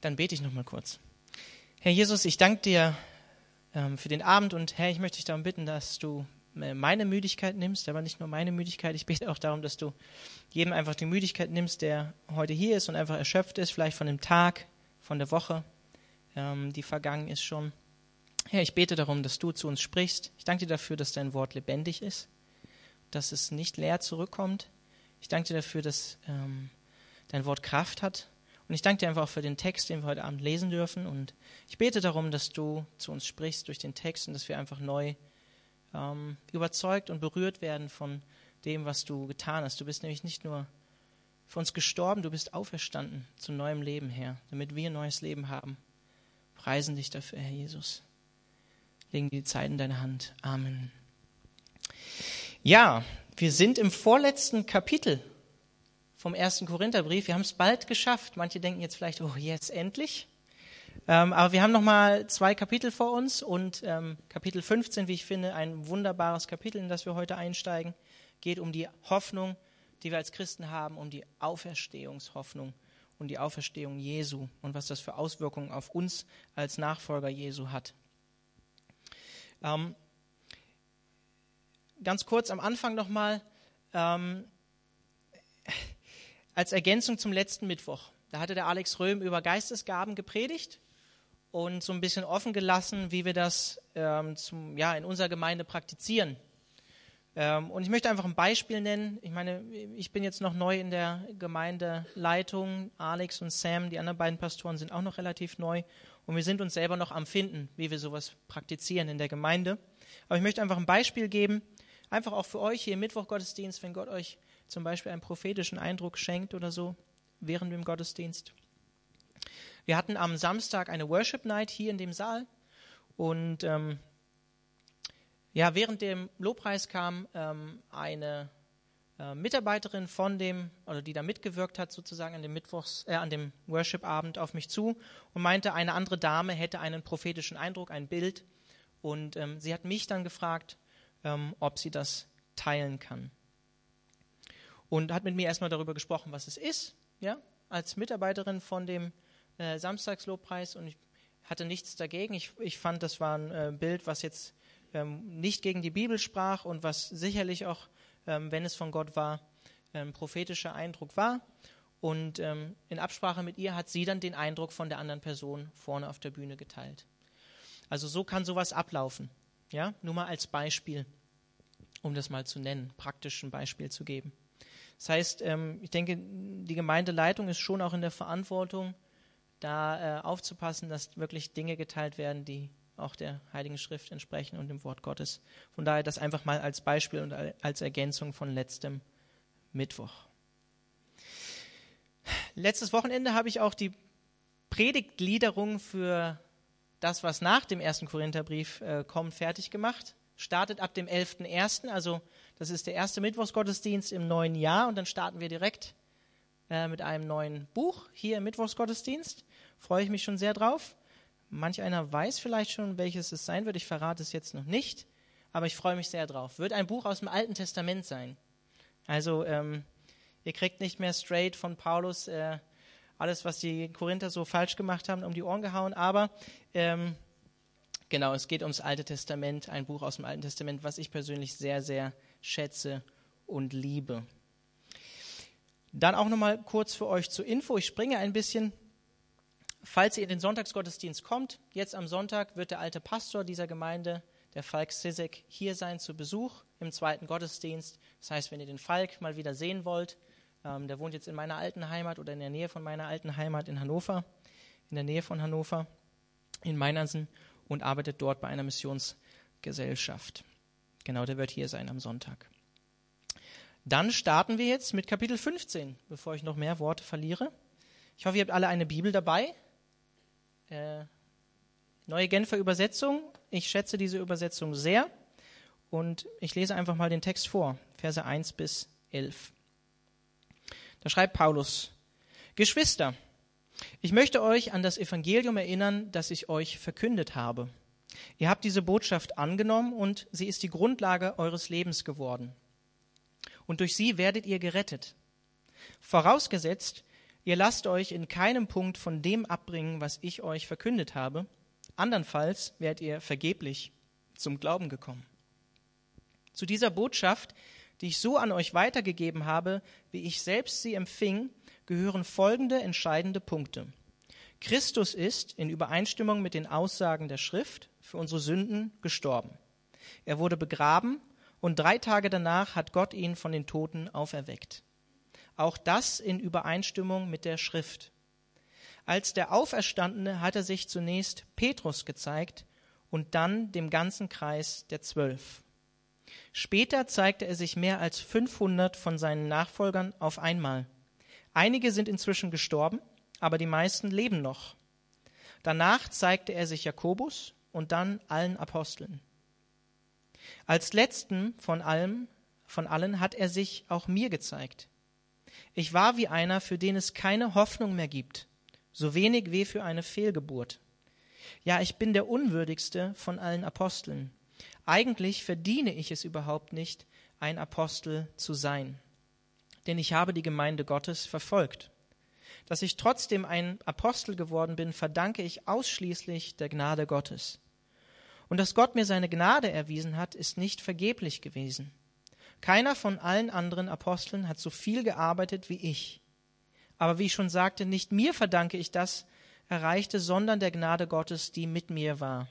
Dann bete ich noch mal kurz. Herr Jesus, ich danke dir ähm, für den Abend und Herr, ich möchte dich darum bitten, dass du äh, meine Müdigkeit nimmst, aber nicht nur meine Müdigkeit. Ich bete auch darum, dass du jedem einfach die Müdigkeit nimmst, der heute hier ist und einfach erschöpft ist, vielleicht von dem Tag, von der Woche, ähm, die vergangen ist schon. Herr, ich bete darum, dass du zu uns sprichst. Ich danke dir dafür, dass dein Wort lebendig ist, dass es nicht leer zurückkommt. Ich danke dir dafür, dass ähm, dein Wort Kraft hat. Und ich danke dir einfach auch für den Text, den wir heute Abend lesen dürfen. Und ich bete darum, dass du zu uns sprichst durch den Text und dass wir einfach neu ähm, überzeugt und berührt werden von dem, was du getan hast. Du bist nämlich nicht nur für uns gestorben, du bist auferstanden zu neuem Leben, Herr, damit wir ein neues Leben haben. Preisen dich dafür, Herr Jesus. Legen die Zeit in deine Hand. Amen. Ja, wir sind im vorletzten Kapitel vom ersten Korintherbrief. Wir haben es bald geschafft. Manche denken jetzt vielleicht, oh, jetzt endlich. Ähm, aber wir haben noch mal zwei Kapitel vor uns und ähm, Kapitel 15, wie ich finde, ein wunderbares Kapitel, in das wir heute einsteigen, geht um die Hoffnung, die wir als Christen haben, um die Auferstehungshoffnung und die Auferstehung Jesu und was das für Auswirkungen auf uns als Nachfolger Jesu hat. Ähm, ganz kurz am Anfang nochmal, ähm, als Ergänzung zum letzten Mittwoch. Da hatte der Alex Röhm über Geistesgaben gepredigt und so ein bisschen offen gelassen, wie wir das ähm, zum, ja, in unserer Gemeinde praktizieren. Ähm, und ich möchte einfach ein Beispiel nennen. Ich meine, ich bin jetzt noch neu in der Gemeindeleitung. Alex und Sam, die anderen beiden Pastoren, sind auch noch relativ neu. Und wir sind uns selber noch am Finden, wie wir sowas praktizieren in der Gemeinde. Aber ich möchte einfach ein Beispiel geben, einfach auch für euch hier im Mittwochgottesdienst, wenn Gott euch zum Beispiel einen prophetischen Eindruck schenkt oder so während dem Gottesdienst. Wir hatten am Samstag eine Worship Night hier in dem Saal und ähm, ja, während dem Lobpreis kam ähm, eine äh, Mitarbeiterin von dem, oder die da mitgewirkt hat, sozusagen an dem Mittwochs, äh, an dem Worship-Abend auf mich zu und meinte, eine andere Dame hätte einen prophetischen Eindruck, ein Bild. Und ähm, sie hat mich dann gefragt, ähm, ob sie das teilen kann. Und hat mit mir erstmal darüber gesprochen, was es ist, ja, als Mitarbeiterin von dem äh, Samstagslobpreis und ich hatte nichts dagegen. Ich, ich fand, das war ein äh, Bild, was jetzt ähm, nicht gegen die Bibel sprach und was sicherlich auch, ähm, wenn es von Gott war, ähm, prophetischer Eindruck war. Und ähm, in Absprache mit ihr hat sie dann den Eindruck von der anderen Person vorne auf der Bühne geteilt. Also so kann sowas ablaufen. Ja, nur mal als Beispiel, um das mal zu nennen, praktisch ein Beispiel zu geben. Das heißt, ähm, ich denke, die Gemeindeleitung ist schon auch in der Verantwortung, da äh, aufzupassen, dass wirklich Dinge geteilt werden, die auch der Heiligen Schrift entsprechen und dem Wort Gottes. Von daher das einfach mal als Beispiel und als Ergänzung von letztem Mittwoch. Letztes Wochenende habe ich auch die Predigtgliederung für das, was nach dem ersten Korintherbrief äh, kommt, fertig gemacht. Startet ab dem 11.01., also das ist der erste Mittwochsgottesdienst im neuen Jahr und dann starten wir direkt äh, mit einem neuen Buch hier im Mittwochsgottesdienst. Freue ich mich schon sehr drauf. Manch einer weiß vielleicht schon, welches es sein wird. Ich verrate es jetzt noch nicht, aber ich freue mich sehr drauf. Wird ein Buch aus dem Alten Testament sein. Also ähm, ihr kriegt nicht mehr straight von Paulus äh, alles, was die Korinther so falsch gemacht haben, um die Ohren gehauen, aber ähm, genau, es geht ums Alte Testament, ein Buch aus dem Alten Testament, was ich persönlich sehr, sehr schätze und liebe. Dann auch nochmal kurz für euch zur Info. Ich springe ein bisschen falls ihr in den Sonntagsgottesdienst kommt, jetzt am Sonntag wird der alte Pastor dieser Gemeinde, der Falk Sisek, hier sein zu Besuch im zweiten Gottesdienst. Das heißt, wenn ihr den Falk mal wieder sehen wollt, ähm, der wohnt jetzt in meiner alten Heimat oder in der Nähe von meiner alten Heimat in Hannover, in der Nähe von Hannover, in Meinersen und arbeitet dort bei einer Missionsgesellschaft. Genau, der wird hier sein am Sonntag. Dann starten wir jetzt mit Kapitel 15, bevor ich noch mehr Worte verliere. Ich hoffe, ihr habt alle eine Bibel dabei. Äh, neue Genfer Übersetzung. Ich schätze diese Übersetzung sehr. Und ich lese einfach mal den Text vor, Verse 1 bis 11. Da schreibt Paulus, Geschwister, ich möchte euch an das Evangelium erinnern, das ich euch verkündet habe. Ihr habt diese Botschaft angenommen und sie ist die Grundlage eures Lebens geworden. Und durch sie werdet ihr gerettet. Vorausgesetzt, Ihr lasst euch in keinem Punkt von dem abbringen, was ich euch verkündet habe. Andernfalls werdet ihr vergeblich zum Glauben gekommen. Zu dieser Botschaft, die ich so an euch weitergegeben habe, wie ich selbst sie empfing, gehören folgende entscheidende Punkte. Christus ist in Übereinstimmung mit den Aussagen der Schrift für unsere Sünden gestorben. Er wurde begraben und drei Tage danach hat Gott ihn von den Toten auferweckt. Auch das in Übereinstimmung mit der Schrift. Als der Auferstandene hat er sich zunächst Petrus gezeigt und dann dem ganzen Kreis der Zwölf. Später zeigte er sich mehr als 500 von seinen Nachfolgern auf einmal. Einige sind inzwischen gestorben, aber die meisten leben noch. Danach zeigte er sich Jakobus und dann allen Aposteln. Als letzten von allem, von allen hat er sich auch mir gezeigt. Ich war wie einer, für den es keine Hoffnung mehr gibt, so wenig wie für eine Fehlgeburt. Ja, ich bin der unwürdigste von allen Aposteln. Eigentlich verdiene ich es überhaupt nicht, ein Apostel zu sein, denn ich habe die Gemeinde Gottes verfolgt. Dass ich trotzdem ein Apostel geworden bin, verdanke ich ausschließlich der Gnade Gottes. Und dass Gott mir seine Gnade erwiesen hat, ist nicht vergeblich gewesen. Keiner von allen anderen Aposteln hat so viel gearbeitet wie ich. Aber wie ich schon sagte, nicht mir verdanke ich das Erreichte, sondern der Gnade Gottes, die mit mir war.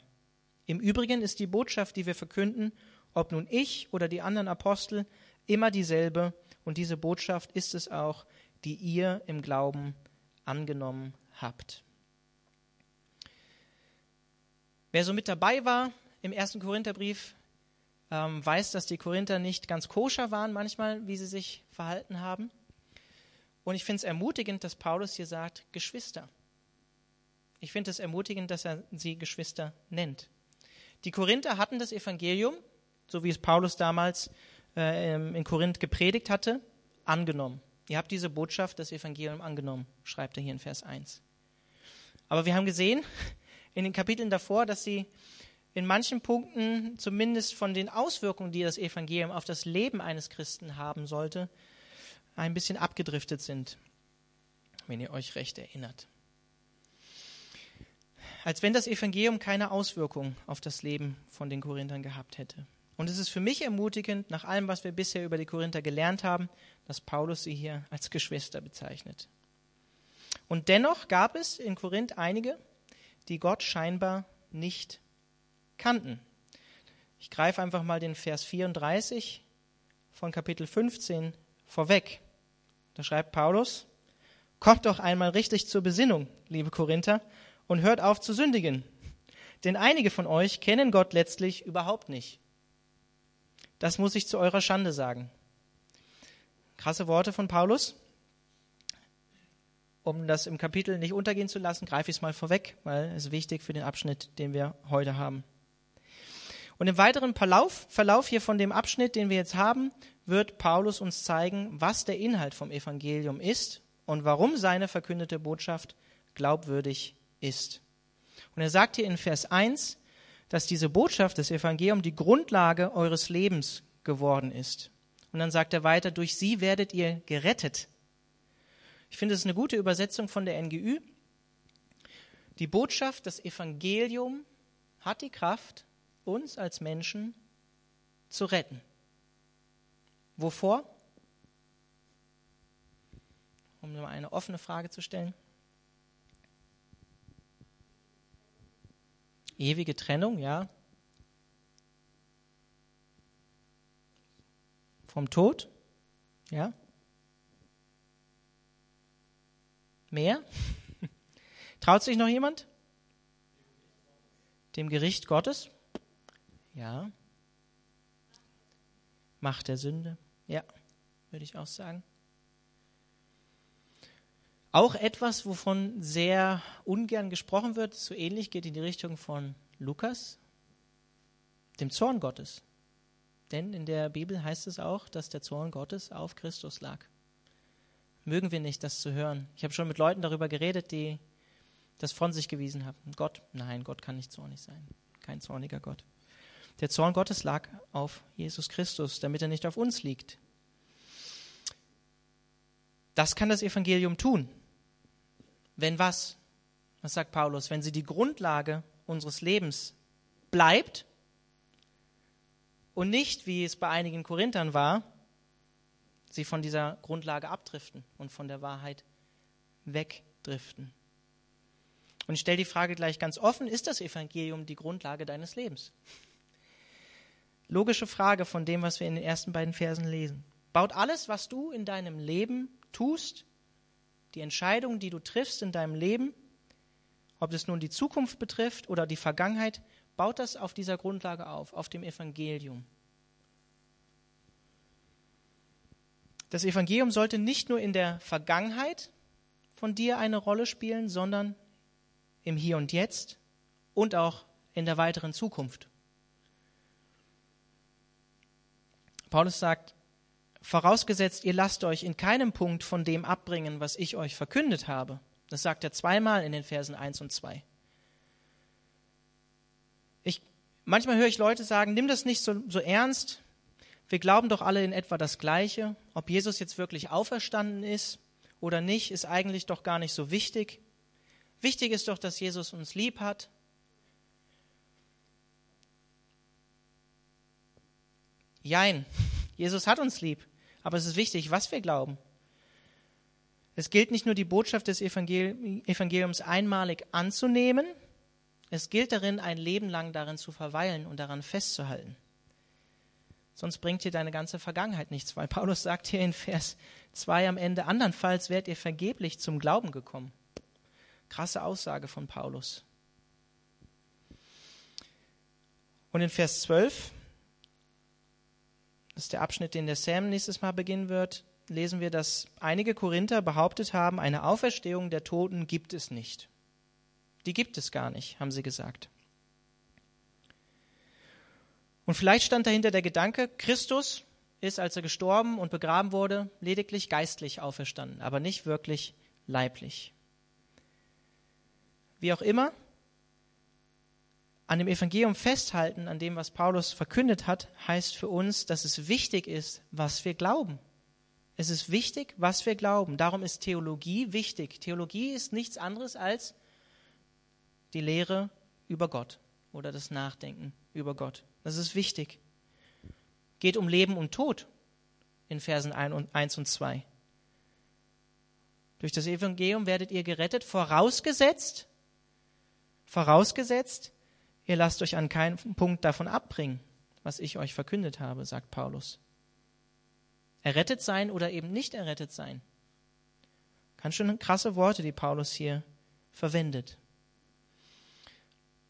Im Übrigen ist die Botschaft, die wir verkünden, ob nun ich oder die anderen Apostel, immer dieselbe. Und diese Botschaft ist es auch, die ihr im Glauben angenommen habt. Wer so mit dabei war im ersten Korintherbrief, ähm, weiß, dass die Korinther nicht ganz koscher waren manchmal, wie sie sich verhalten haben. Und ich finde es ermutigend, dass Paulus hier sagt, Geschwister. Ich finde es ermutigend, dass er sie Geschwister nennt. Die Korinther hatten das Evangelium, so wie es Paulus damals äh, in Korinth gepredigt hatte, angenommen. Ihr habt diese Botschaft, das Evangelium angenommen, schreibt er hier in Vers 1. Aber wir haben gesehen, in den Kapiteln davor, dass sie in manchen Punkten zumindest von den Auswirkungen, die das Evangelium auf das Leben eines Christen haben sollte, ein bisschen abgedriftet sind, wenn ihr euch recht erinnert. Als wenn das Evangelium keine Auswirkung auf das Leben von den Korinthern gehabt hätte. Und es ist für mich ermutigend, nach allem, was wir bisher über die Korinther gelernt haben, dass Paulus sie hier als Geschwister bezeichnet. Und dennoch gab es in Korinth einige, die Gott scheinbar nicht kannten. Ich greife einfach mal den Vers 34 von Kapitel 15 vorweg. Da schreibt Paulus, Kommt doch einmal richtig zur Besinnung, liebe Korinther, und hört auf zu sündigen. Denn einige von euch kennen Gott letztlich überhaupt nicht. Das muss ich zu eurer Schande sagen. Krasse Worte von Paulus um das im Kapitel nicht untergehen zu lassen, greife ich es mal vorweg, weil es wichtig für den Abschnitt, den wir heute haben. Und im weiteren Verlauf, hier von dem Abschnitt, den wir jetzt haben, wird Paulus uns zeigen, was der Inhalt vom Evangelium ist und warum seine verkündete Botschaft glaubwürdig ist. Und er sagt hier in Vers 1, dass diese Botschaft des Evangeliums die Grundlage eures Lebens geworden ist. Und dann sagt er weiter, durch sie werdet ihr gerettet ich finde, es ist eine gute Übersetzung von der NGÜ. Die Botschaft, das Evangelium hat die Kraft, uns als Menschen zu retten. Wovor? Um nur eine offene Frage zu stellen. Ewige Trennung, ja. Vom Tod, ja. Mehr? Traut sich noch jemand? Dem Gericht Gottes? Ja. Macht der Sünde? Ja, würde ich auch sagen. Auch etwas, wovon sehr ungern gesprochen wird, so ähnlich geht in die Richtung von Lukas, dem Zorn Gottes. Denn in der Bibel heißt es auch, dass der Zorn Gottes auf Christus lag mögen wir nicht, das zu hören. Ich habe schon mit Leuten darüber geredet, die das von sich gewiesen haben. Gott, nein, Gott kann nicht zornig sein. Kein zorniger Gott. Der Zorn Gottes lag auf Jesus Christus, damit er nicht auf uns liegt. Das kann das Evangelium tun. Wenn was? Was sagt Paulus? Wenn sie die Grundlage unseres Lebens bleibt und nicht, wie es bei einigen Korinthern war, sie von dieser Grundlage abdriften und von der Wahrheit wegdriften. Und ich stelle die Frage gleich ganz offen, ist das Evangelium die Grundlage deines Lebens? Logische Frage von dem, was wir in den ersten beiden Versen lesen. Baut alles, was du in deinem Leben tust, die Entscheidungen, die du triffst in deinem Leben, ob es nun die Zukunft betrifft oder die Vergangenheit, baut das auf dieser Grundlage auf, auf dem Evangelium. Das Evangelium sollte nicht nur in der Vergangenheit von dir eine Rolle spielen, sondern im Hier und Jetzt und auch in der weiteren Zukunft. Paulus sagt, vorausgesetzt, ihr lasst euch in keinem Punkt von dem abbringen, was ich euch verkündet habe. Das sagt er zweimal in den Versen 1 und 2. Ich, manchmal höre ich Leute sagen, nimm das nicht so, so ernst, wir glauben doch alle in etwa das Gleiche. Ob Jesus jetzt wirklich auferstanden ist oder nicht, ist eigentlich doch gar nicht so wichtig. Wichtig ist doch, dass Jesus uns lieb hat. Jein, Jesus hat uns lieb, aber es ist wichtig, was wir glauben. Es gilt nicht nur die Botschaft des Evangeliums einmalig anzunehmen, es gilt darin, ein Leben lang darin zu verweilen und daran festzuhalten sonst bringt dir deine ganze Vergangenheit nichts, weil Paulus sagt hier in Vers 2 am Ende, andernfalls wärt ihr vergeblich zum Glauben gekommen. Krasse Aussage von Paulus. Und in Vers 12, das ist der Abschnitt, den der Sam nächstes Mal beginnen wird, lesen wir, dass einige Korinther behauptet haben, eine Auferstehung der Toten gibt es nicht. Die gibt es gar nicht, haben sie gesagt. Und vielleicht stand dahinter der Gedanke, Christus ist, als er gestorben und begraben wurde, lediglich geistlich auferstanden, aber nicht wirklich leiblich. Wie auch immer, an dem Evangelium festhalten, an dem, was Paulus verkündet hat, heißt für uns, dass es wichtig ist, was wir glauben. Es ist wichtig, was wir glauben. Darum ist Theologie wichtig. Theologie ist nichts anderes als die Lehre über Gott oder das Nachdenken über Gott. Das ist wichtig. Geht um Leben und Tod in Versen 1 und 2. Durch das Evangelium werdet ihr gerettet, vorausgesetzt, vorausgesetzt, ihr lasst euch an keinen Punkt davon abbringen, was ich euch verkündet habe, sagt Paulus. Errettet sein oder eben nicht errettet sein. Ganz schön krasse Worte, die Paulus hier verwendet.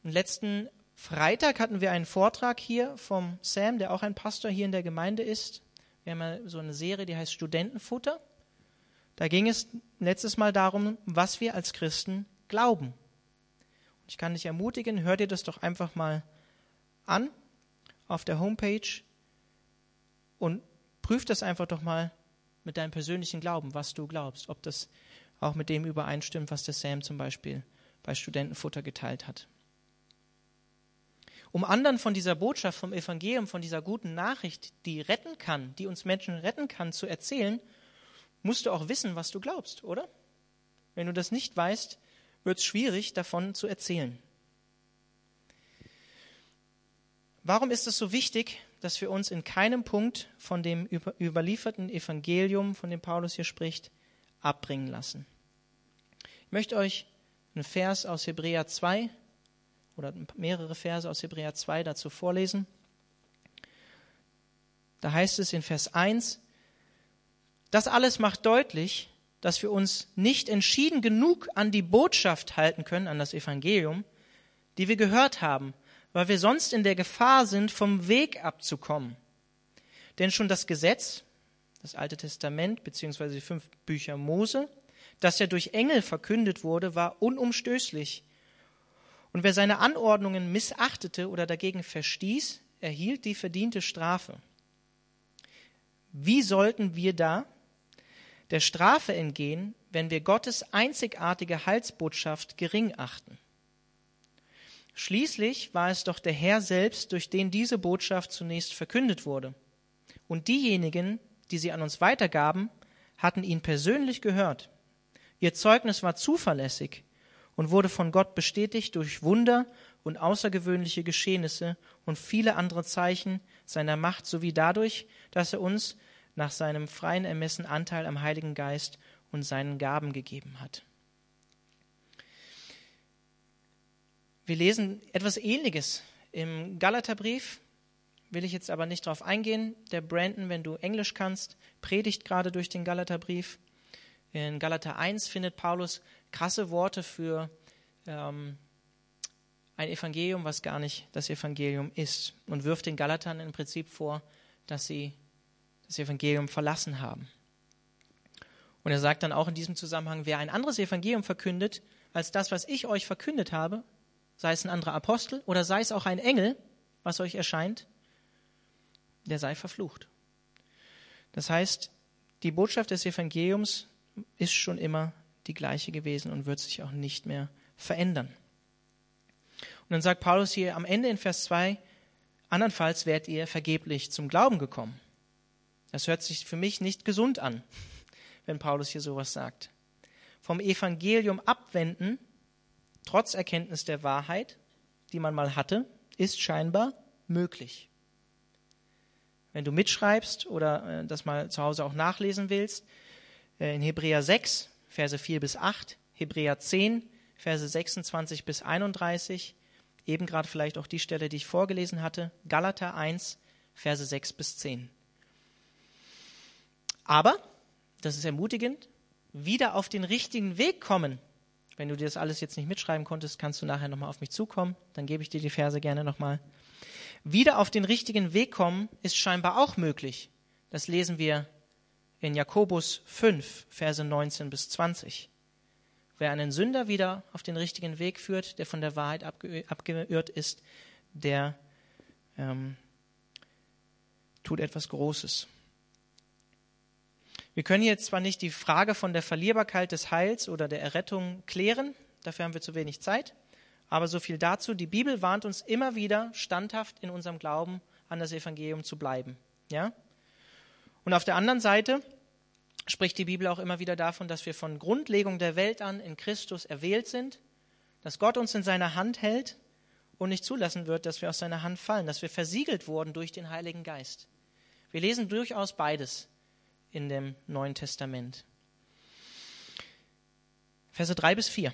Im letzten Freitag hatten wir einen Vortrag hier vom Sam, der auch ein Pastor hier in der Gemeinde ist. Wir haben ja so eine Serie, die heißt Studentenfutter. Da ging es letztes Mal darum, was wir als Christen glauben. Ich kann dich ermutigen, hör dir das doch einfach mal an auf der Homepage und prüf das einfach doch mal mit deinem persönlichen Glauben, was du glaubst, ob das auch mit dem übereinstimmt, was der Sam zum Beispiel bei Studentenfutter geteilt hat um anderen von dieser Botschaft, vom Evangelium, von dieser guten Nachricht, die retten kann, die uns Menschen retten kann, zu erzählen, musst du auch wissen, was du glaubst, oder? Wenn du das nicht weißt, wird es schwierig, davon zu erzählen. Warum ist es so wichtig, dass wir uns in keinem Punkt von dem überlieferten Evangelium, von dem Paulus hier spricht, abbringen lassen? Ich möchte euch einen Vers aus Hebräer 2 oder mehrere Verse aus Hebräer 2 dazu vorlesen. Da heißt es in Vers 1, das alles macht deutlich, dass wir uns nicht entschieden genug an die Botschaft halten können, an das Evangelium, die wir gehört haben, weil wir sonst in der Gefahr sind, vom Weg abzukommen. Denn schon das Gesetz, das Alte Testament beziehungsweise die fünf Bücher Mose, das ja durch Engel verkündet wurde, war unumstößlich und wer seine Anordnungen missachtete oder dagegen verstieß, erhielt die verdiente Strafe. Wie sollten wir da der Strafe entgehen, wenn wir Gottes einzigartige Heilsbotschaft gering achten? Schließlich war es doch der Herr selbst, durch den diese Botschaft zunächst verkündet wurde. Und diejenigen, die sie an uns weitergaben, hatten ihn persönlich gehört. Ihr Zeugnis war zuverlässig und wurde von Gott bestätigt durch Wunder und außergewöhnliche Geschehnisse und viele andere Zeichen seiner Macht sowie dadurch, dass er uns nach seinem freien Ermessen Anteil am Heiligen Geist und seinen Gaben gegeben hat. Wir lesen etwas Ähnliches im Galaterbrief, will ich jetzt aber nicht darauf eingehen. Der Brandon, wenn du Englisch kannst, predigt gerade durch den Galaterbrief. In Galater 1 findet Paulus krasse Worte für ähm, ein Evangelium, was gar nicht das Evangelium ist, und wirft den Galatern im Prinzip vor, dass sie das Evangelium verlassen haben. Und er sagt dann auch in diesem Zusammenhang, wer ein anderes Evangelium verkündet als das, was ich euch verkündet habe, sei es ein anderer Apostel oder sei es auch ein Engel, was euch erscheint, der sei verflucht. Das heißt, die Botschaft des Evangeliums ist schon immer die gleiche gewesen und wird sich auch nicht mehr verändern. Und dann sagt Paulus hier am Ende in Vers 2, andernfalls werdet ihr vergeblich zum Glauben gekommen. Das hört sich für mich nicht gesund an, wenn Paulus hier sowas sagt. Vom Evangelium abwenden, trotz Erkenntnis der Wahrheit, die man mal hatte, ist scheinbar möglich. Wenn du mitschreibst oder äh, das mal zu Hause auch nachlesen willst, äh, in Hebräer 6, Verse 4 bis 8, Hebräer 10, Verse 26 bis 31, eben gerade vielleicht auch die Stelle, die ich vorgelesen hatte, Galater 1, Verse 6 bis 10. Aber, das ist ermutigend, wieder auf den richtigen Weg kommen. Wenn du dir das alles jetzt nicht mitschreiben konntest, kannst du nachher nochmal auf mich zukommen. Dann gebe ich dir die Verse gerne nochmal. Wieder auf den richtigen Weg kommen ist scheinbar auch möglich. Das lesen wir in Jakobus 5, Verse 19 bis 20. Wer einen Sünder wieder auf den richtigen Weg führt, der von der Wahrheit abgeirrt ist, der ähm, tut etwas Großes. Wir können jetzt zwar nicht die Frage von der Verlierbarkeit des Heils oder der Errettung klären, dafür haben wir zu wenig Zeit, aber so viel dazu. Die Bibel warnt uns immer wieder, standhaft in unserem Glauben an das Evangelium zu bleiben. Ja? Und auf der anderen Seite spricht die Bibel auch immer wieder davon, dass wir von Grundlegung der Welt an in Christus erwählt sind, dass Gott uns in seiner Hand hält und nicht zulassen wird, dass wir aus seiner Hand fallen, dass wir versiegelt wurden durch den Heiligen Geist. Wir lesen durchaus beides in dem Neuen Testament. Verse 3 bis 4.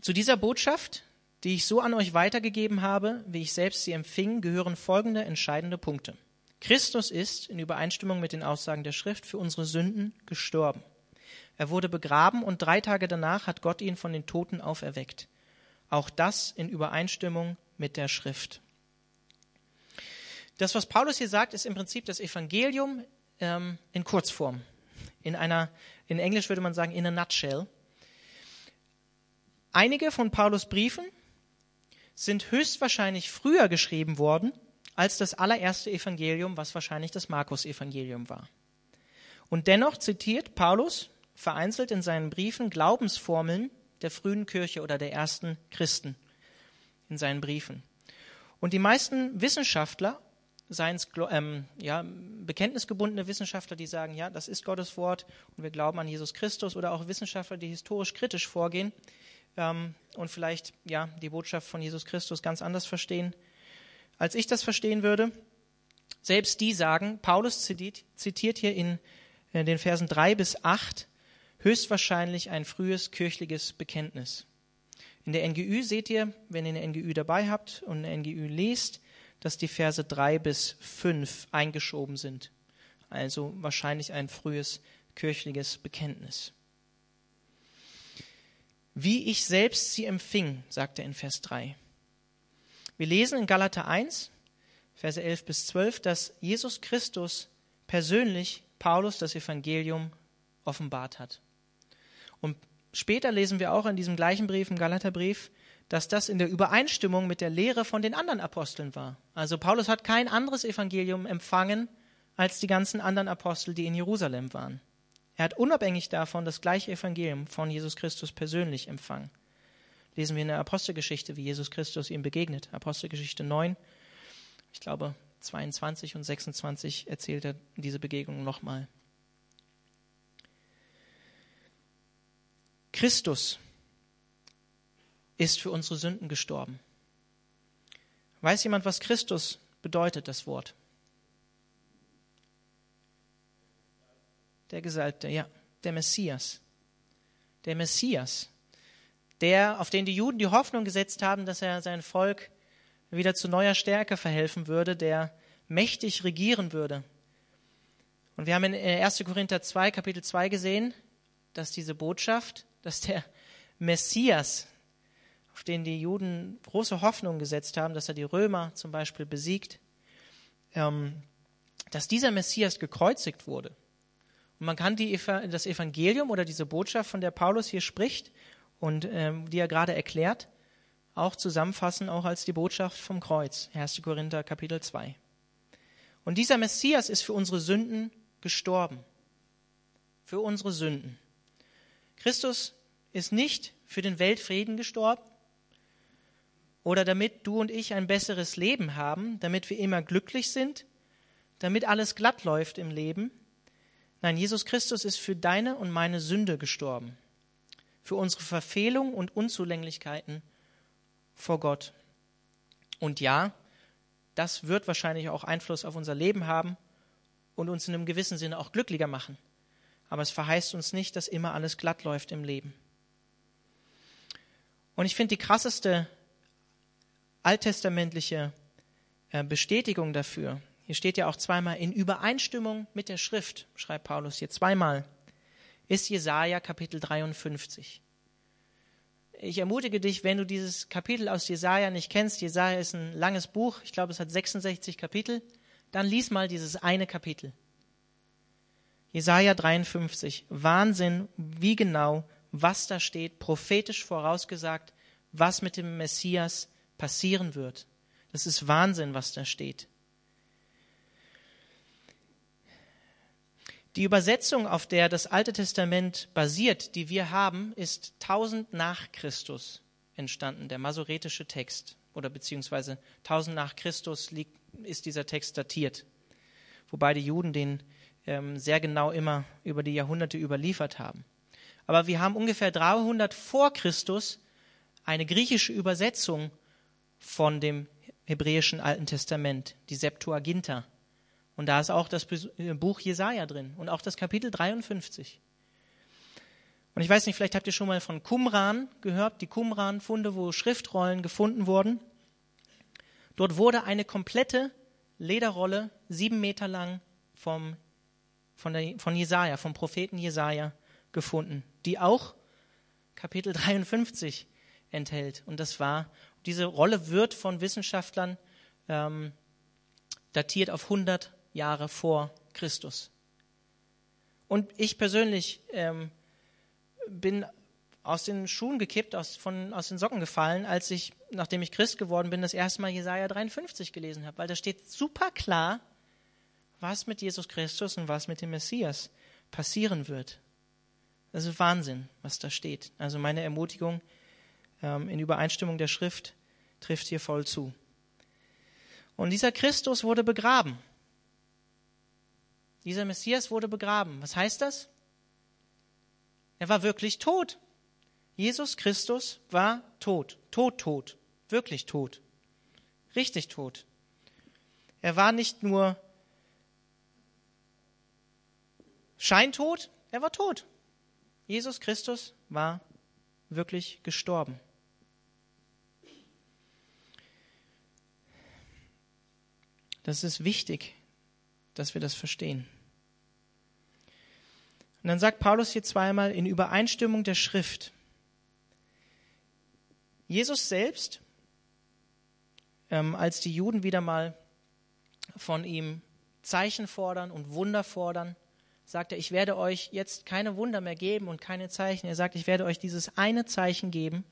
Zu dieser Botschaft, die ich so an euch weitergegeben habe, wie ich selbst sie empfing, gehören folgende entscheidende Punkte. Christus ist, in Übereinstimmung mit den Aussagen der Schrift, für unsere Sünden gestorben. Er wurde begraben und drei Tage danach hat Gott ihn von den Toten auferweckt. Auch das in Übereinstimmung mit der Schrift. Das, was Paulus hier sagt, ist im Prinzip das Evangelium ähm, in Kurzform. In einer, in Englisch würde man sagen, in a nutshell. Einige von Paulus Briefen sind höchstwahrscheinlich früher geschrieben worden als das allererste Evangelium, was wahrscheinlich das Markus-Evangelium war. Und dennoch zitiert Paulus vereinzelt in seinen Briefen Glaubensformeln der frühen Kirche oder der ersten Christen in seinen Briefen. Und die meisten Wissenschaftler seien es ähm, ja, bekenntnisgebundene Wissenschaftler, die sagen, ja, das ist Gottes Wort und wir glauben an Jesus Christus, oder auch Wissenschaftler, die historisch kritisch vorgehen ähm, und vielleicht ja, die Botschaft von Jesus Christus ganz anders verstehen, als ich das verstehen würde. Selbst die sagen, Paulus zitiert, hier in, in den Versen 3 bis 8 höchstwahrscheinlich ein frühes kirchliches Bekenntnis. In der NGÜ seht ihr, wenn ihr eine NGÜ dabei habt und eine NGÜ lest, dass die Verse 3 bis 5 eingeschoben sind. Also wahrscheinlich ein frühes kirchliches Bekenntnis. Wie ich selbst sie empfing, sagt er in Vers 3. Wir lesen in Galater 1, Verse 11 bis 12, dass Jesus Christus persönlich Paulus das Evangelium offenbart hat. Und später lesen wir auch in diesem gleichen Brief, im Galaterbrief, dass das in der Übereinstimmung mit der Lehre von den anderen Aposteln war. Also Paulus hat kein anderes Evangelium empfangen als die ganzen anderen Apostel, die in Jerusalem waren. Er hat unabhängig davon das gleiche Evangelium von Jesus Christus persönlich empfangen. Lesen wir in der Apostelgeschichte, wie Jesus Christus ihm begegnet. Apostelgeschichte 9, ich glaube 22 und 26 erzählt er diese Begegnung nochmal. Christus ist für unsere Sünden gestorben. Weiß jemand, was Christus bedeutet, das Wort? Der Gesalbte, ja, der Messias. Der Messias, der, auf den die Juden die Hoffnung gesetzt haben, dass er sein Volk wieder zu neuer Stärke verhelfen würde, der mächtig regieren würde. Und wir haben in 1. Korinther 2, Kapitel 2 gesehen, dass diese Botschaft, dass der Messias, auf den die Juden große Hoffnung gesetzt haben, dass er die Römer zum Beispiel besiegt, ähm, dass dieser Messias gekreuzigt wurde. Und man kann die, das Evangelium oder diese Botschaft, von der Paulus hier spricht und ähm, die er gerade erklärt, auch zusammenfassen, auch als die Botschaft vom Kreuz, 1. Korinther Kapitel 2. Und dieser Messias ist für unsere Sünden gestorben. Für unsere Sünden. Christus ist nicht für den Weltfrieden gestorben oder damit du und ich ein besseres Leben haben, damit wir immer glücklich sind, damit alles glatt läuft im Leben. Nein, Jesus Christus ist für deine und meine Sünde gestorben, für unsere Verfehlung und Unzulänglichkeiten vor Gott. Und ja, das wird wahrscheinlich auch Einfluss auf unser Leben haben und uns in einem gewissen Sinne auch glücklicher machen aber es verheißt uns nicht, dass immer alles glatt läuft im Leben. Und ich finde die krasseste alttestamentliche äh, Bestätigung dafür, hier steht ja auch zweimal in Übereinstimmung mit der Schrift, schreibt Paulus hier zweimal, ist Jesaja Kapitel 53. Ich ermutige dich, wenn du dieses Kapitel aus Jesaja nicht kennst, Jesaja ist ein langes Buch, ich glaube, es hat 66 Kapitel, dann lies mal dieses eine Kapitel. Jesaja 53. Wahnsinn, wie genau, was da steht, prophetisch vorausgesagt, was mit dem Messias passieren wird. Das ist Wahnsinn, was da steht. Die Übersetzung, auf der das Alte Testament basiert, die wir haben, ist 1000 nach Christus entstanden, der masoretische Text. Oder beziehungsweise 1000 nach Christus liegt, ist dieser Text datiert. Wobei die Juden den ähm, sehr genau immer über die Jahrhunderte überliefert haben. Aber wir haben ungefähr 300 vor Christus eine griechische Übersetzung von dem hebräischen Alten Testament, die Septuaginta. Und da ist auch das äh, Buch Jesaja drin und auch das Kapitel 53. Und ich weiß nicht, vielleicht habt ihr schon mal von Qumran gehört, die Qumran-Funde, wo Schriftrollen gefunden wurden. Dort wurde eine komplette Lederrolle, sieben Meter lang, vom von, der, von Jesaja, vom Propheten Jesaja gefunden, die auch Kapitel 53 enthält. Und das war, diese Rolle wird von Wissenschaftlern ähm, datiert auf 100 Jahre vor Christus. Und ich persönlich ähm, bin aus den Schuhen gekippt, aus, von, aus den Socken gefallen, als ich, nachdem ich Christ geworden bin, das erste Mal Jesaja 53 gelesen habe, weil da steht super klar, was mit Jesus Christus und was mit dem Messias passieren wird. Das ist Wahnsinn, was da steht. Also meine Ermutigung ähm, in Übereinstimmung der Schrift trifft hier voll zu. Und dieser Christus wurde begraben. Dieser Messias wurde begraben. Was heißt das? Er war wirklich tot. Jesus Christus war tot. Tot, tot. Wirklich tot. Richtig tot. Er war nicht nur Scheintod, er war tot. Jesus Christus war wirklich gestorben. Das ist wichtig, dass wir das verstehen. Und dann sagt Paulus hier zweimal in Übereinstimmung der Schrift. Jesus selbst, ähm, als die Juden wieder mal von ihm Zeichen fordern und Wunder fordern, sagt er, ich werde euch jetzt keine Wunder mehr geben und keine Zeichen. Er sagt, ich werde euch dieses eine Zeichen geben.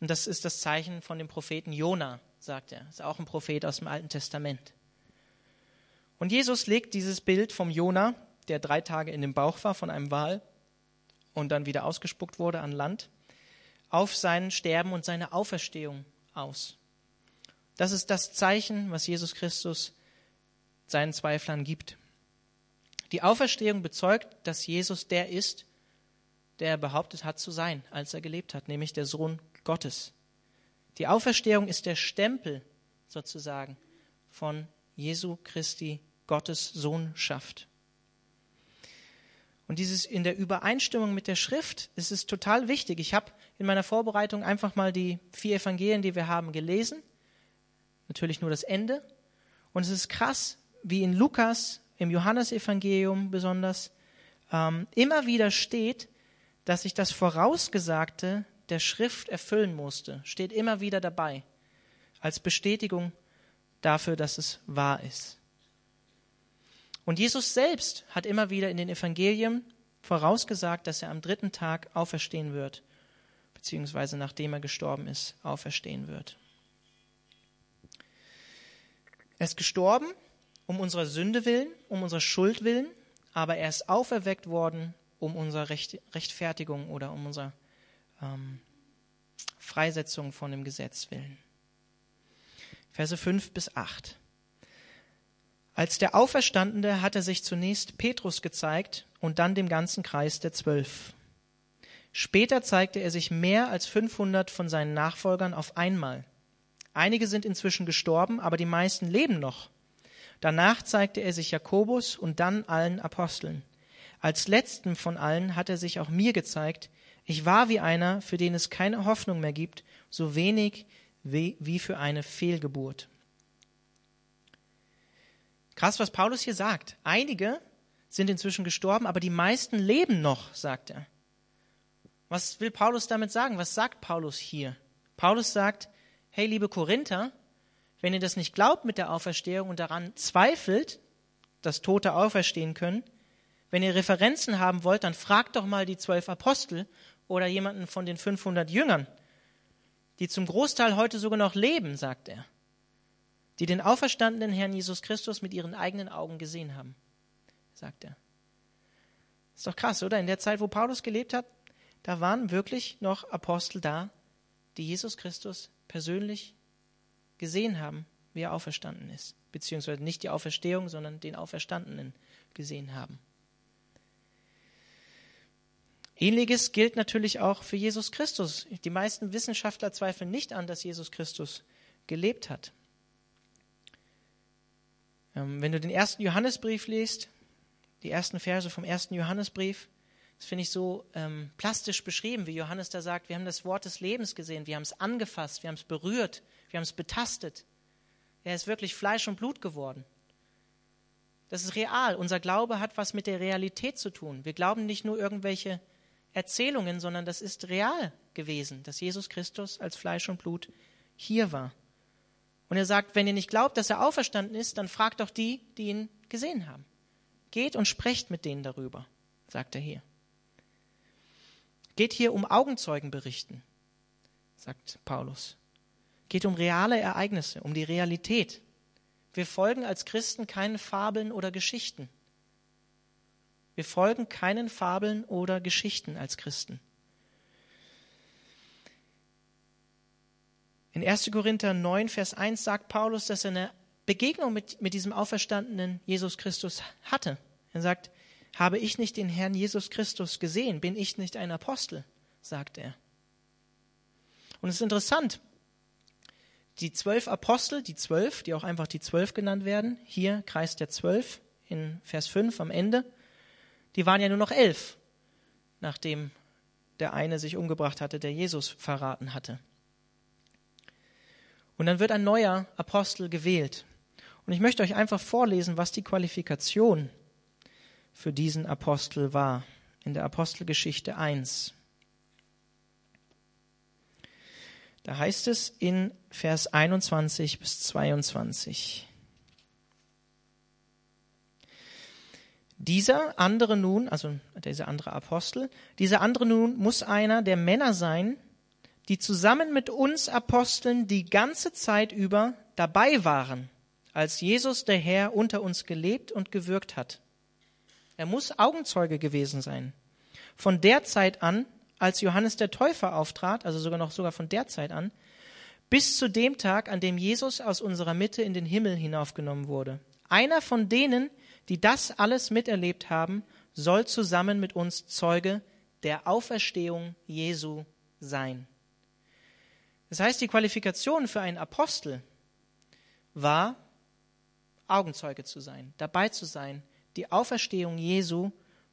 Und das ist das Zeichen von dem Propheten Jona, sagt er. Ist auch ein Prophet aus dem Alten Testament. Und Jesus legt dieses Bild vom Jona, der drei Tage in dem Bauch war von einem Wal und dann wieder ausgespuckt wurde an Land, auf sein Sterben und seine Auferstehung aus. Das ist das Zeichen, was Jesus Christus seinen Zweiflern gibt. Die Auferstehung bezeugt, dass Jesus der ist, der er behauptet hat zu sein, als er gelebt hat, nämlich der Sohn Gottes. Die Auferstehung ist der Stempel sozusagen von Jesu Christi Gottes Sohnschaft. Und dieses in der Übereinstimmung mit der Schrift, ist total wichtig. Ich habe in meiner Vorbereitung einfach mal die vier Evangelien, die wir haben, gelesen. Natürlich nur das Ende. Und es ist krass, wie in Lukas, im Johannesevangelium besonders, ähm, immer wieder steht, dass sich das Vorausgesagte der Schrift erfüllen musste. Steht immer wieder dabei. Als Bestätigung dafür, dass es wahr ist. Und Jesus selbst hat immer wieder in den Evangelien vorausgesagt, dass er am dritten Tag auferstehen wird, beziehungsweise nachdem er gestorben ist, auferstehen wird. Er ist gestorben um unserer Sünde willen, um unserer Schuld willen, aber er ist auferweckt worden um unsere Recht, Rechtfertigung oder um unsere ähm, Freisetzung von dem Gesetz willen. Verse 5 bis 8. Als der Auferstandene hat er sich zunächst Petrus gezeigt und dann dem ganzen Kreis der Zwölf. Später zeigte er sich mehr als 500 von seinen Nachfolgern auf einmal. Einige sind inzwischen gestorben, aber die meisten leben noch. Danach zeigte er sich Jakobus und dann allen Aposteln. Als letzten von allen hat er sich auch mir gezeigt. Ich war wie einer, für den es keine Hoffnung mehr gibt, so wenig wie für eine Fehlgeburt. Krass, was Paulus hier sagt. Einige sind inzwischen gestorben, aber die meisten leben noch, sagt er. Was will Paulus damit sagen? Was sagt Paulus hier? Paulus sagt, hey liebe Korinther, wenn ihr das nicht glaubt mit der Auferstehung und daran zweifelt, dass Tote auferstehen können, wenn ihr Referenzen haben wollt, dann fragt doch mal die zwölf Apostel oder jemanden von den 500 Jüngern, die zum Großteil heute sogar noch leben, sagt er die den auferstandenen Herrn Jesus Christus mit ihren eigenen Augen gesehen haben, sagt er. Ist doch krass, oder? In der Zeit, wo Paulus gelebt hat, da waren wirklich noch Apostel da, die Jesus Christus persönlich gesehen haben, wie er auferstanden ist. Beziehungsweise nicht die Auferstehung, sondern den Auferstandenen gesehen haben. Ähnliches gilt natürlich auch für Jesus Christus. Die meisten Wissenschaftler zweifeln nicht an, dass Jesus Christus gelebt hat. Ähm, wenn du den ersten Johannesbrief liest, die ersten Verse vom ersten Johannesbrief, das finde ich so ähm, plastisch beschrieben, wie Johannes da sagt, wir haben das Wort des Lebens gesehen, wir haben es angefasst, wir haben es berührt, wir haben es betastet. Er ist wirklich Fleisch und Blut geworden. Das ist real. Unser Glaube hat was mit der Realität zu tun. Wir glauben nicht nur irgendwelche Erzählungen, sondern das ist real gewesen, dass Jesus Christus als Fleisch und Blut hier war. Und er sagt, wenn ihr nicht glaubt, dass er auferstanden ist, dann fragt doch die, die ihn gesehen haben. Geht und sprecht mit denen darüber, sagt er hier. Geht hier um Augenzeugenberichten, sagt Paulus. Geht um reale Ereignisse, um die Realität. Wir folgen als Christen keinen Fabeln oder Geschichten. Wir folgen keinen Fabeln oder Geschichten als Christen. In 1. Korinther 9, Vers 1 sagt Paulus, dass er eine Begegnung mit, mit diesem auferstandenen Jesus Christus hatte. Er sagt, habe ich nicht den Herrn Jesus Christus gesehen? Bin ich nicht ein Apostel? sagt er. Und es ist interessant, die zwölf Apostel, die zwölf, die auch einfach die zwölf genannt werden, hier Kreis der zwölf in Vers 5 am Ende, die waren ja nur noch elf, nachdem der eine sich umgebracht hatte, der Jesus verraten hatte. Und dann wird ein neuer Apostel gewählt. Und ich möchte euch einfach vorlesen, was die Qualifikation für diesen Apostel war in der Apostelgeschichte 1. Da heißt es in Vers 21 bis 22. Dieser andere nun, also dieser andere Apostel, dieser andere nun muss einer der Männer sein, die zusammen mit uns Aposteln die ganze Zeit über dabei waren, als Jesus der Herr unter uns gelebt und gewirkt hat. Er muss Augenzeuge gewesen sein. Von der Zeit an, als Johannes der Täufer auftrat, also sogar noch sogar von der Zeit an, bis zu dem Tag, an dem Jesus aus unserer Mitte in den Himmel hinaufgenommen wurde. Einer von denen, die das alles miterlebt haben, soll zusammen mit uns Zeuge der Auferstehung Jesu sein. Das heißt, die Qualifikation für einen Apostel war, Augenzeuge zu sein, dabei zu sein, die Auferstehung Jesu,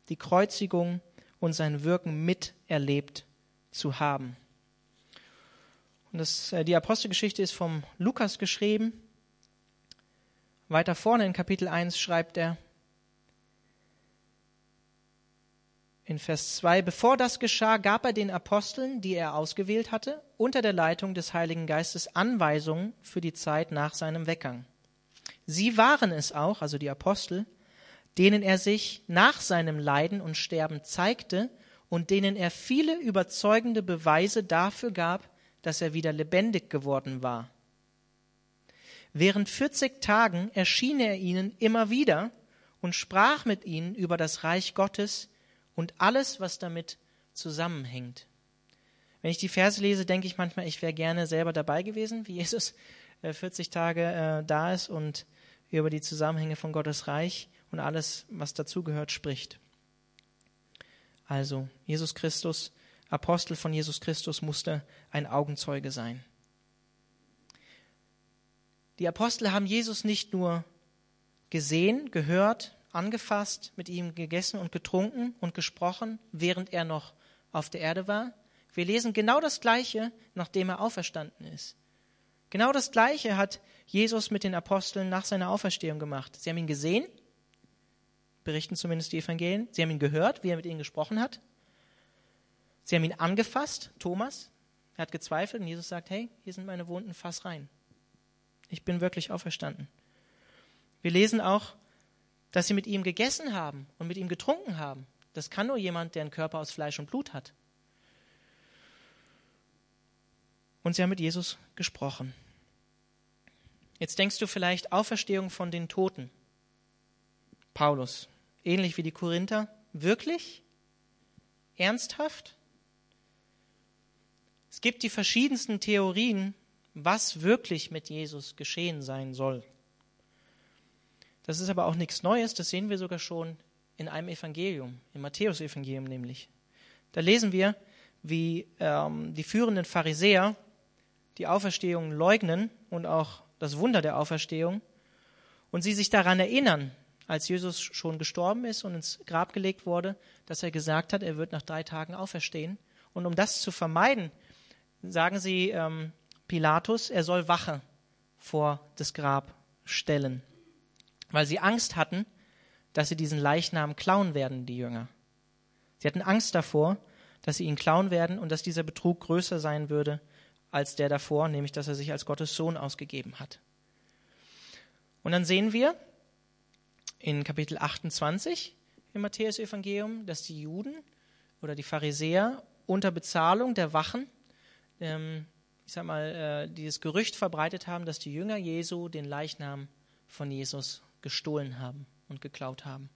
die Kreuzigung und sein Wirken miterlebt zu haben. Und das, äh, die Apostelgeschichte ist vom Lukas geschrieben. Weiter vorne in Kapitel 1 schreibt er in Vers 2, bevor das geschah, gab er den Aposteln, die er ausgewählt hatte, unter der Leitung des Heiligen Geistes Anweisungen für die Zeit nach seinem Weggang. Sie waren es auch, also die Apostel, denen er sich nach seinem Leiden und Sterben zeigte und denen er viele überzeugende Beweise dafür gab, dass er wieder lebendig geworden war. Während 40 Tagen erschien er ihnen immer wieder und sprach mit ihnen über das Reich Gottes und alles, was damit zusammenhängt. Wenn ich die Verse lese, denke ich manchmal, ich wäre gerne selber dabei gewesen, wie Jesus 40 äh, Tage äh, da ist und über die Zusammenhänge von Gottes Reich und alles, was dazugehört, spricht. Also, Jesus Christus Apostel von Jesus Christus musste ein Augenzeuge sein. Die Apostel haben Jesus nicht nur gesehen, gehört, angefasst, mit ihm gegessen und getrunken und gesprochen, während er noch auf der Erde war. Wir lesen genau das Gleiche, nachdem er auferstanden ist. Genau das Gleiche hat Jesus mit den Aposteln nach seiner Auferstehung gemacht. Sie haben ihn gesehen, berichten zumindest die Evangelien. Sie haben ihn gehört, wie er mit ihnen gesprochen hat. Sie haben ihn angefasst, Thomas. Er hat gezweifelt und Jesus sagt, hey, hier sind meine Wunden, fass rein. Ich bin wirklich auferstanden. Wir lesen auch, dass sie mit ihm gegessen haben und mit ihm getrunken haben. Das kann nur jemand, der einen Körper aus Fleisch und Blut hat. Und sie haben mit Jesus gesprochen. Jetzt denkst du vielleicht Auferstehung von den Toten. Paulus, ähnlich wie die Korinther, wirklich? Ernsthaft? Es gibt die verschiedensten Theorien, was wirklich mit Jesus geschehen sein soll. Das ist aber auch nichts Neues, das sehen wir sogar schon in einem Evangelium, im Matthäus-Evangelium nämlich. Da lesen wir, wie ähm, die führenden Pharisäer die Auferstehung leugnen und auch das Wunder der Auferstehung und sie sich daran erinnern, als Jesus schon gestorben ist und ins Grab gelegt wurde, dass er gesagt hat, er wird nach drei Tagen auferstehen. Und um das zu vermeiden, sagen sie ähm, Pilatus, er soll Wache vor das Grab stellen, weil sie Angst hatten, dass sie diesen Leichnam klauen werden, die Jünger. Sie hatten Angst davor, dass sie ihn klauen werden und dass dieser Betrug größer sein würde als der davor, nämlich dass er sich als Gottes Sohn ausgegeben hat. Und dann sehen wir in Kapitel 28 im Matthäus-Evangelium, dass die Juden oder die Pharisäer unter Bezahlung der Wachen ähm, ich sag mal, äh, dieses Gerücht verbreitet haben, dass die Jünger Jesu den Leichnam von Jesus gestohlen haben und geklaut haben.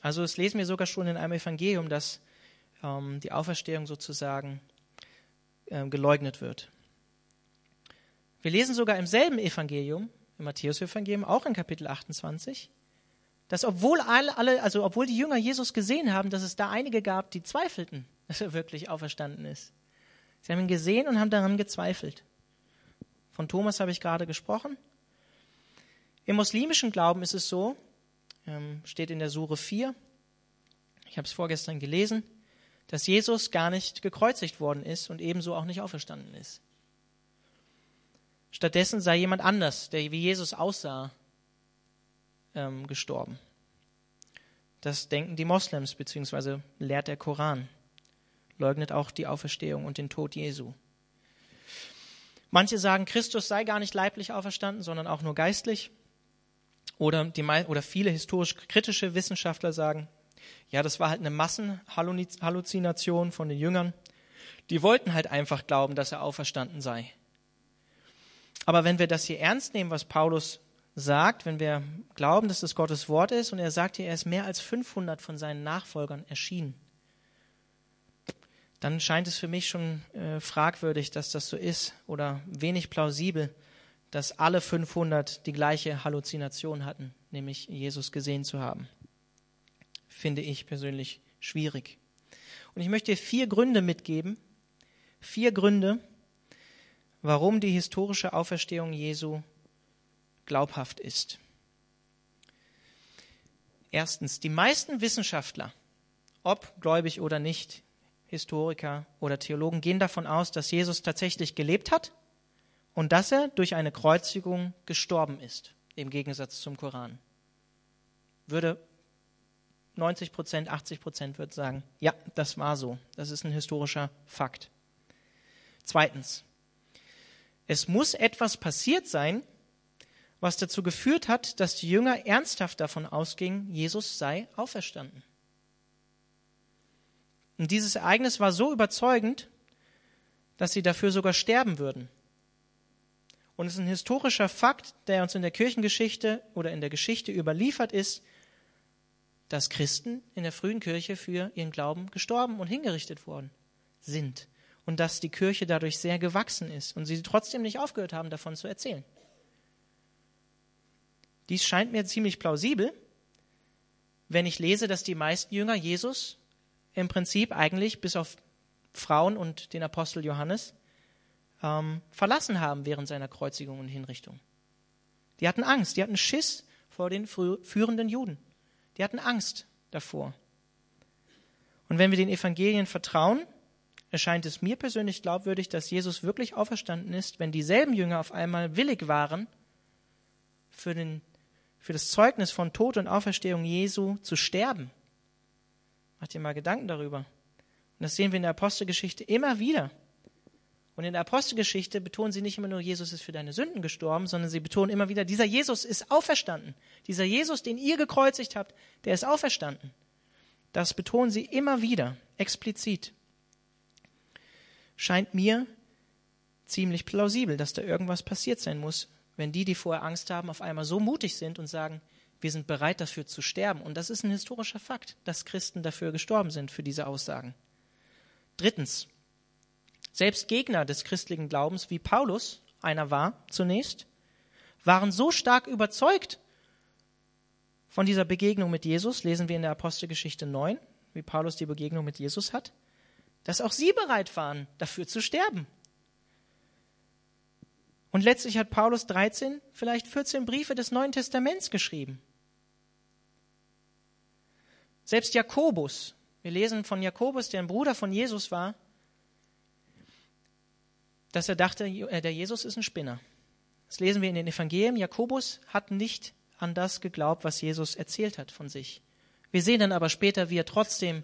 Also es lesen wir sogar schon in einem Evangelium, dass ähm, die Auferstehung sozusagen äh, geleugnet wird. Wir lesen sogar im selben Evangelium, im Matthäus-Evangelium, auch in Kapitel 28, dass obwohl alle, also obwohl die Jünger Jesus gesehen haben, dass es da einige gab, die zweifelten, dass er wirklich auferstanden ist. Sie haben ihn gesehen und haben daran gezweifelt. Von Thomas habe ich gerade gesprochen. Im muslimischen Glauben ist es so, ähm, steht in der Sure 4, ich habe es vorgestern gelesen, dass Jesus gar nicht gekreuzigt worden ist und ebenso auch nicht auferstanden ist. Stattdessen sei jemand anders, der wie Jesus aussah, ähm, gestorben. Das denken die Moslems, beziehungsweise lehrt der Koran leugnet auch die Auferstehung und den Tod Jesu. Manche sagen, Christus sei gar nicht leiblich auferstanden, sondern auch nur geistlich. Oder, die, oder viele historisch kritische Wissenschaftler sagen, ja, das war halt eine Massenhalluzination von den Jüngern. Die wollten halt einfach glauben, dass er auferstanden sei. Aber wenn wir das hier ernst nehmen, was Paulus sagt, wenn wir glauben, dass es Gottes Wort ist, und er sagt hier, er ist mehr als 500 von seinen Nachfolgern erschienen, dann scheint es für mich schon äh, fragwürdig, dass das so ist oder wenig plausibel, dass alle 500 die gleiche Halluzination hatten, nämlich Jesus gesehen zu haben. Finde ich persönlich schwierig. Und ich möchte vier Gründe mitgeben, vier Gründe, warum die historische Auferstehung Jesu glaubhaft ist. Erstens, die meisten Wissenschaftler, ob gläubig oder nicht, Historiker oder Theologen, gehen davon aus, dass Jesus tatsächlich gelebt hat und dass er durch eine Kreuzigung gestorben ist, im Gegensatz zum Koran. Würde 90 Prozent, 80 Prozent würden sagen, ja, das war so. Das ist ein historischer Fakt. Zweitens, es muss etwas passiert sein, was dazu geführt hat, dass die Jünger ernsthaft davon ausgingen, Jesus sei auferstanden. Und dieses Ereignis war so überzeugend, dass sie dafür sogar sterben würden. Und es ist ein historischer Fakt, der uns in der Kirchengeschichte oder in der Geschichte überliefert ist, dass Christen in der frühen Kirche für ihren Glauben gestorben und hingerichtet worden sind. Und dass die Kirche dadurch sehr gewachsen ist und sie trotzdem nicht aufgehört haben, davon zu erzählen. Dies scheint mir ziemlich plausibel, wenn ich lese, dass die meisten Jünger Jesus im Prinzip eigentlich bis auf Frauen und den Apostel Johannes ähm, verlassen haben während seiner Kreuzigung und Hinrichtung. Die hatten Angst, die hatten Schiss vor den führenden Juden. Die hatten Angst davor. Und wenn wir den Evangelien vertrauen, erscheint es mir persönlich glaubwürdig, dass Jesus wirklich auferstanden ist, wenn dieselben Jünger auf einmal willig waren, für den für das Zeugnis von Tod und Auferstehung Jesu zu sterben. Macht ihr mal Gedanken darüber. Und das sehen wir in der Apostelgeschichte immer wieder. Und in der Apostelgeschichte betonen sie nicht immer nur, Jesus ist für deine Sünden gestorben, sondern sie betonen immer wieder, dieser Jesus ist auferstanden. Dieser Jesus, den ihr gekreuzigt habt, der ist auferstanden. Das betonen sie immer wieder, explizit. Scheint mir ziemlich plausibel, dass da irgendwas passiert sein muss, wenn die, die vorher Angst haben, auf einmal so mutig sind und sagen, wir sind bereit dafür zu sterben. Und das ist ein historischer Fakt, dass Christen dafür gestorben sind, für diese Aussagen. Drittens, selbst Gegner des christlichen Glaubens, wie Paulus einer war zunächst, waren so stark überzeugt von dieser Begegnung mit Jesus, lesen wir in der Apostelgeschichte 9, wie Paulus die Begegnung mit Jesus hat, dass auch sie bereit waren, dafür zu sterben. Und letztlich hat Paulus 13, vielleicht 14 Briefe des Neuen Testaments geschrieben. Selbst Jakobus, wir lesen von Jakobus, der ein Bruder von Jesus war, dass er dachte, äh, der Jesus ist ein Spinner. Das lesen wir in den Evangelien. Jakobus hat nicht an das geglaubt, was Jesus erzählt hat von sich. Wir sehen dann aber später, wie er trotzdem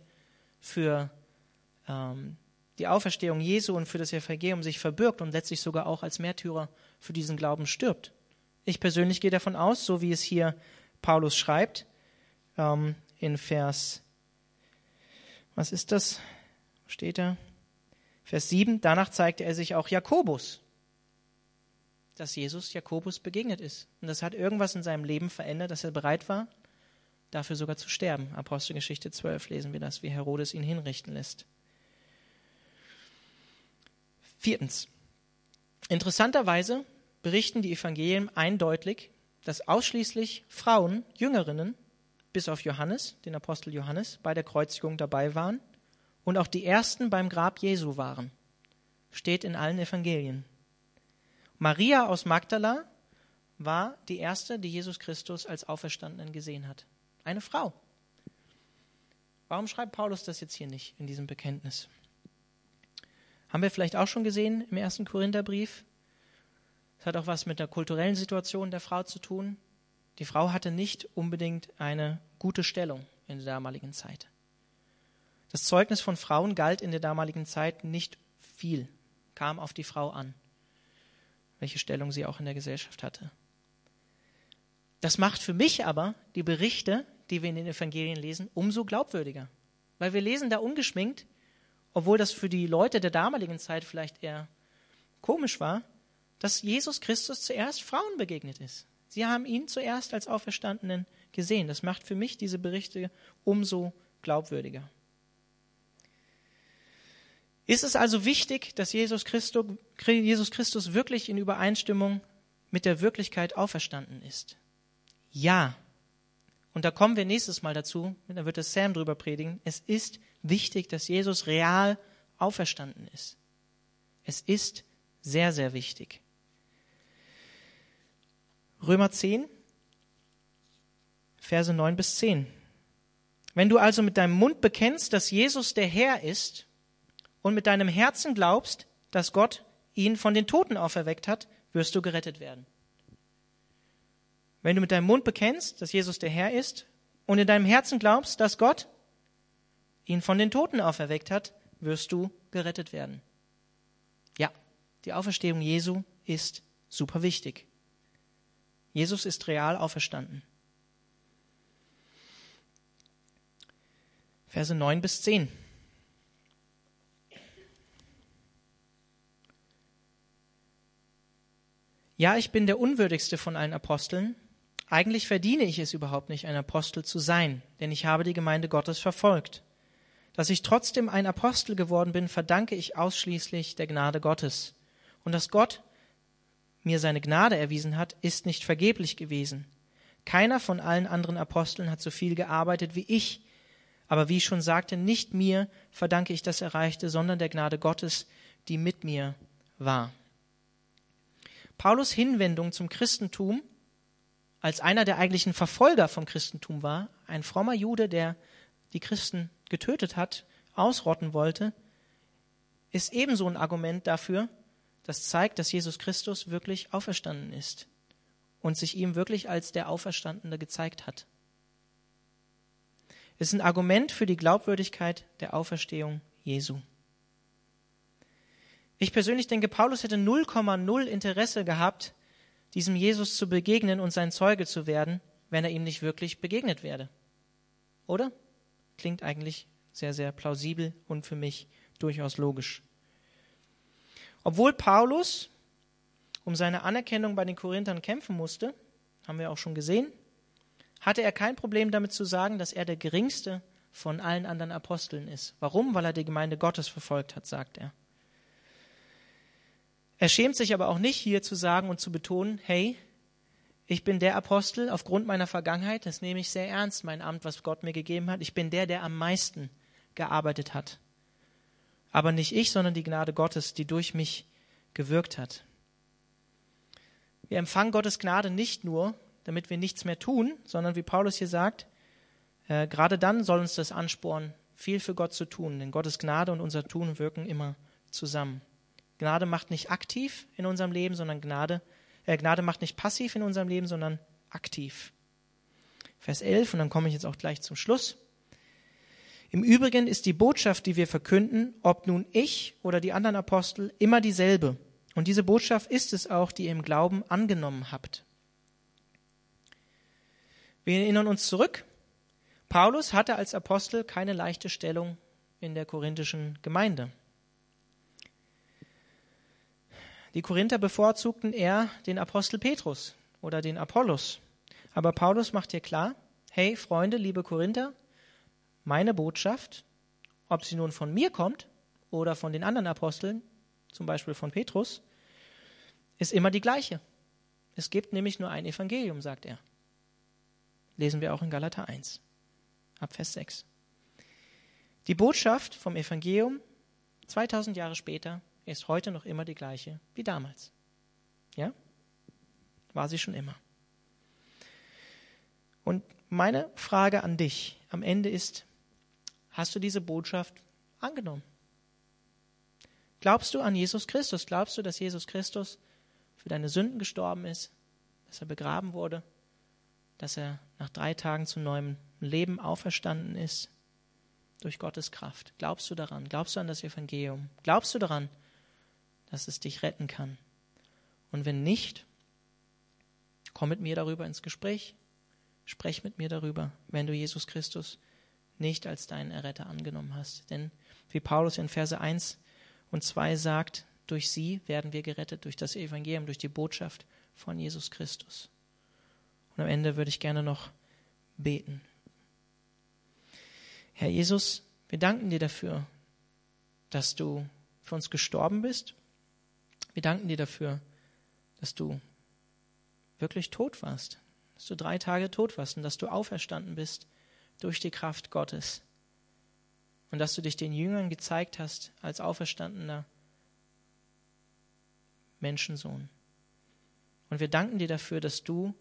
für ähm, die Auferstehung Jesu und für das Evangelium sich verbirgt und letztlich sogar auch als Märtyrer für diesen Glauben stirbt. Ich persönlich gehe davon aus, so wie es hier Paulus schreibt, ähm, in Vers, was ist das? Steht da? Vers 7, danach zeigte er sich auch Jakobus, dass Jesus Jakobus begegnet ist. Und das hat irgendwas in seinem Leben verändert, dass er bereit war, dafür sogar zu sterben. Apostelgeschichte 12 lesen wir das, wie Herodes ihn hinrichten lässt. Viertens. Interessanterweise berichten die Evangelien eindeutig, dass ausschließlich Frauen, Jüngerinnen, bis auf Johannes, den Apostel Johannes, bei der Kreuzigung dabei waren und auch die ersten beim Grab Jesu waren. Steht in allen Evangelien. Maria aus Magdala war die erste, die Jesus Christus als Auferstandenen gesehen hat. Eine Frau. Warum schreibt Paulus das jetzt hier nicht in diesem Bekenntnis? Haben wir vielleicht auch schon gesehen im ersten Korintherbrief. Es hat auch was mit der kulturellen Situation der Frau zu tun. Die Frau hatte nicht unbedingt eine gute Stellung in der damaligen Zeit. Das Zeugnis von Frauen galt in der damaligen Zeit nicht viel, kam auf die Frau an, welche Stellung sie auch in der Gesellschaft hatte. Das macht für mich aber die Berichte, die wir in den Evangelien lesen, umso glaubwürdiger. Weil wir lesen da ungeschminkt, obwohl das für die Leute der damaligen Zeit vielleicht eher komisch war, dass Jesus Christus zuerst Frauen begegnet ist. Sie haben ihn zuerst als Auferstandenen gesehen. Das macht für mich diese Berichte umso glaubwürdiger. Ist es also wichtig, dass Jesus Christus, wirklich in Übereinstimmung mit der Wirklichkeit auferstanden ist? Ja. Und da kommen wir nächstes Mal dazu, da wird es Sam drüber predigen. Es ist wichtig, dass Jesus real auferstanden ist. Es ist sehr, sehr wichtig. Römer 10, Verse 9 bis 10. Wenn du also mit deinem Mund bekennst, dass Jesus der Herr ist und mit deinem Herzen glaubst, dass Gott ihn von den Toten auferweckt hat, wirst du gerettet werden. Wenn du mit deinem Mund bekennst, dass Jesus der Herr ist und in deinem Herzen glaubst, dass Gott ihn von den Toten auferweckt hat, wirst du gerettet werden. Ja, die Auferstehung Jesu ist super wichtig. Jesus ist real auferstanden. Verse 9 bis 10. Ja, ich bin der unwürdigste von allen Aposteln. Eigentlich verdiene ich es überhaupt nicht, ein Apostel zu sein, denn ich habe die Gemeinde Gottes verfolgt. Dass ich trotzdem ein Apostel geworden bin, verdanke ich ausschließlich der Gnade Gottes. Und dass Gott mir seine Gnade erwiesen hat, ist nicht vergeblich gewesen. Keiner von allen anderen Aposteln hat so viel gearbeitet wie ich, aber wie ich schon sagte, nicht mir verdanke ich das Erreichte, sondern der Gnade Gottes, die mit mir war. Paulus Hinwendung zum Christentum als einer der eigentlichen Verfolger vom Christentum war, ein frommer Jude, der die Christen getötet hat, ausrotten wollte, ist ebenso ein Argument dafür, das zeigt, dass Jesus Christus wirklich auferstanden ist und sich ihm wirklich als der Auferstandene gezeigt hat. Es ist ein Argument für die Glaubwürdigkeit der Auferstehung Jesu. Ich persönlich denke, Paulus hätte 0,0 Interesse gehabt, diesem Jesus zu begegnen und sein Zeuge zu werden, wenn er ihm nicht wirklich begegnet werde. Oder? Klingt eigentlich sehr, sehr plausibel und für mich durchaus logisch. Obwohl Paulus um seine Anerkennung bei den Korinthern kämpfen musste, haben wir auch schon gesehen, hatte er kein Problem damit zu sagen, dass er der geringste von allen anderen Aposteln ist. Warum? Weil er die Gemeinde Gottes verfolgt hat, sagt er. Er schämt sich aber auch nicht hier zu sagen und zu betonen, hey, ich bin der Apostel aufgrund meiner Vergangenheit, das nehme ich sehr ernst, mein Amt, was Gott mir gegeben hat. Ich bin der, der am meisten gearbeitet hat. Aber nicht ich, sondern die Gnade Gottes, die durch mich gewirkt hat. Wir empfangen Gottes Gnade nicht nur, damit wir nichts mehr tun, sondern wie Paulus hier sagt, äh, gerade dann soll uns das anspornen, viel für Gott zu tun, denn Gottes Gnade und unser Tun wirken immer zusammen. Gnade macht nicht aktiv in unserem Leben, sondern Gnade, äh, Gnade macht nicht passiv in unserem Leben, sondern aktiv. Vers 11, und dann komme ich jetzt auch gleich zum Schluss. Im Übrigen ist die Botschaft, die wir verkünden, ob nun ich oder die anderen Apostel, immer dieselbe. Und diese Botschaft ist es auch, die ihr im Glauben angenommen habt. Wir erinnern uns zurück. Paulus hatte als Apostel keine leichte Stellung in der korinthischen Gemeinde. Die Korinther bevorzugten eher den Apostel Petrus oder den Apollos. Aber Paulus macht hier klar, hey Freunde, liebe Korinther, meine Botschaft, ob sie nun von mir kommt oder von den anderen Aposteln, zum Beispiel von Petrus, ist immer die gleiche. Es gibt nämlich nur ein Evangelium, sagt er. Lesen wir auch in Galater 1, ab Vers 6. Die Botschaft vom Evangelium 2000 Jahre später ist heute noch immer die gleiche wie damals. Ja? War sie schon immer. Und meine Frage an dich am Ende ist, hast du diese Botschaft angenommen? Glaubst du an Jesus Christus? Glaubst du, dass Jesus Christus für deine Sünden gestorben ist, dass er begraben wurde, dass er nach drei Tagen zu neuem Leben auferstanden ist durch Gottes Kraft? Glaubst du daran? Glaubst du an das Evangelium? Glaubst du daran, dass es dich retten kann. Und wenn nicht, komm mit mir darüber ins Gespräch. Sprech mit mir darüber, wenn du Jesus Christus nicht als deinen Erretter angenommen hast. Denn wie Paulus in Verse 1 und 2 sagt, durch sie werden wir gerettet, durch das Evangelium, durch die Botschaft von Jesus Christus. Und am Ende würde ich gerne noch beten. Herr Jesus, wir danken dir dafür, dass du für uns gestorben bist wir danken dir dafür, dass du wirklich tot warst, dass du drei Tage tot warst und dass du auferstanden bist durch die Kraft Gottes. und dass du dich den Jüngern gezeigt hast als auferstandener Menschensohn. Und wir danken dir dafür, dass du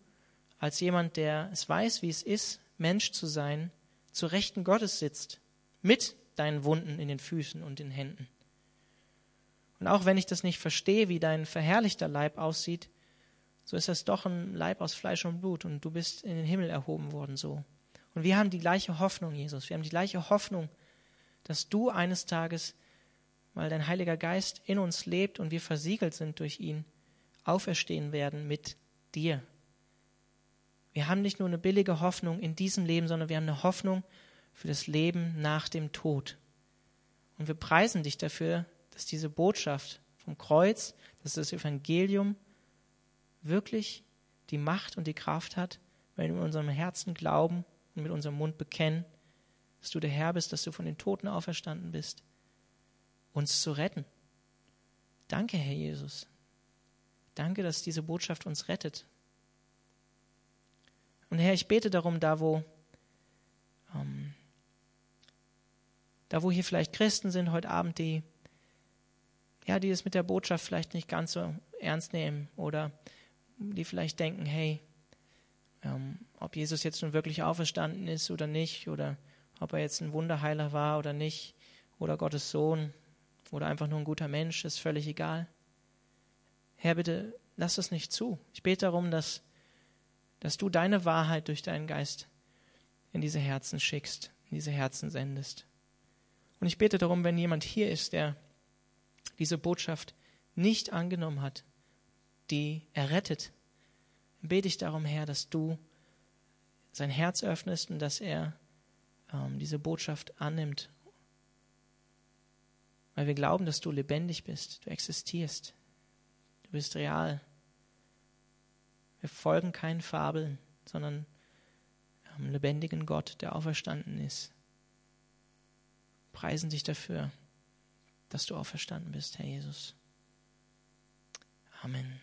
als jemand, der es weiß, wie es ist, Mensch zu sein, zu Rechten Gottes sitzt, mit deinen Wunden in den Füßen und den Händen. Und auch wenn ich das nicht verstehe, wie dein verherrlichter Leib aussieht, so ist das doch ein Leib aus Fleisch und Blut und du bist in den Himmel erhoben worden so. Und wir haben die gleiche Hoffnung, Jesus. Wir haben die gleiche Hoffnung, dass du eines Tages, weil dein Heiliger Geist in uns lebt und wir versiegelt sind durch ihn, auferstehen werden mit dir. Wir haben nicht nur eine billige Hoffnung in diesem Leben, sondern wir haben eine Hoffnung für das Leben nach dem Tod. Und wir preisen dich dafür, dass diese Botschaft vom Kreuz, dass das Evangelium wirklich die Macht und die Kraft hat, wenn wir in unserem Herzen glauben und mit unserem Mund bekennen, dass du der Herr bist, dass du von den Toten auferstanden bist, uns zu retten. Danke, Herr Jesus. Danke, dass diese Botschaft uns rettet. Und Herr, ich bete darum, da wo, ähm, da wo hier vielleicht Christen sind heute Abend, die, ja, die es mit der Botschaft vielleicht nicht ganz so ernst nehmen oder die vielleicht denken, hey, ähm, ob Jesus jetzt nun wirklich auferstanden ist oder nicht, oder ob er jetzt ein Wunderheiler war oder nicht, oder Gottes Sohn oder einfach nur ein guter Mensch, ist völlig egal. Herr, bitte lass es nicht zu. Ich bete darum, dass, dass du deine Wahrheit durch deinen Geist in diese Herzen schickst, in diese Herzen sendest. Und ich bete darum, wenn jemand hier ist, der diese Botschaft nicht angenommen hat, die errettet. Bete ich darum, Herr, dass du sein Herz öffnest und dass er ähm, diese Botschaft annimmt. Weil wir glauben, dass du lebendig bist, du existierst, du bist real. Wir folgen keinen Fabeln, sondern einem lebendigen Gott, der auferstanden ist. Preisen dich dafür, dass du auferstanden bist, Herr Jesus. Amen.